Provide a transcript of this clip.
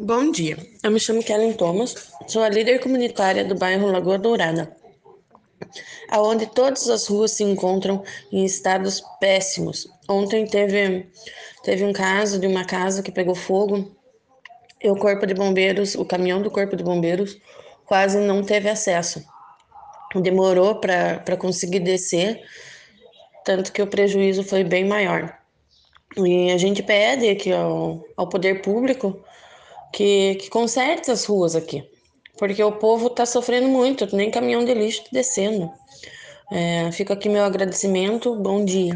Bom dia, eu me chamo Kellen Thomas, sou a líder comunitária do bairro Lagoa Dourada, aonde todas as ruas se encontram em estados péssimos. Ontem teve, teve um caso de uma casa que pegou fogo e o corpo de bombeiros, o caminhão do corpo de bombeiros, quase não teve acesso. Demorou para conseguir descer, tanto que o prejuízo foi bem maior. E a gente pede aqui ao, ao poder público que, que conserte as ruas aqui, porque o povo está sofrendo muito, nem caminhão de lixo tá descendo. É, fica aqui meu agradecimento, bom dia.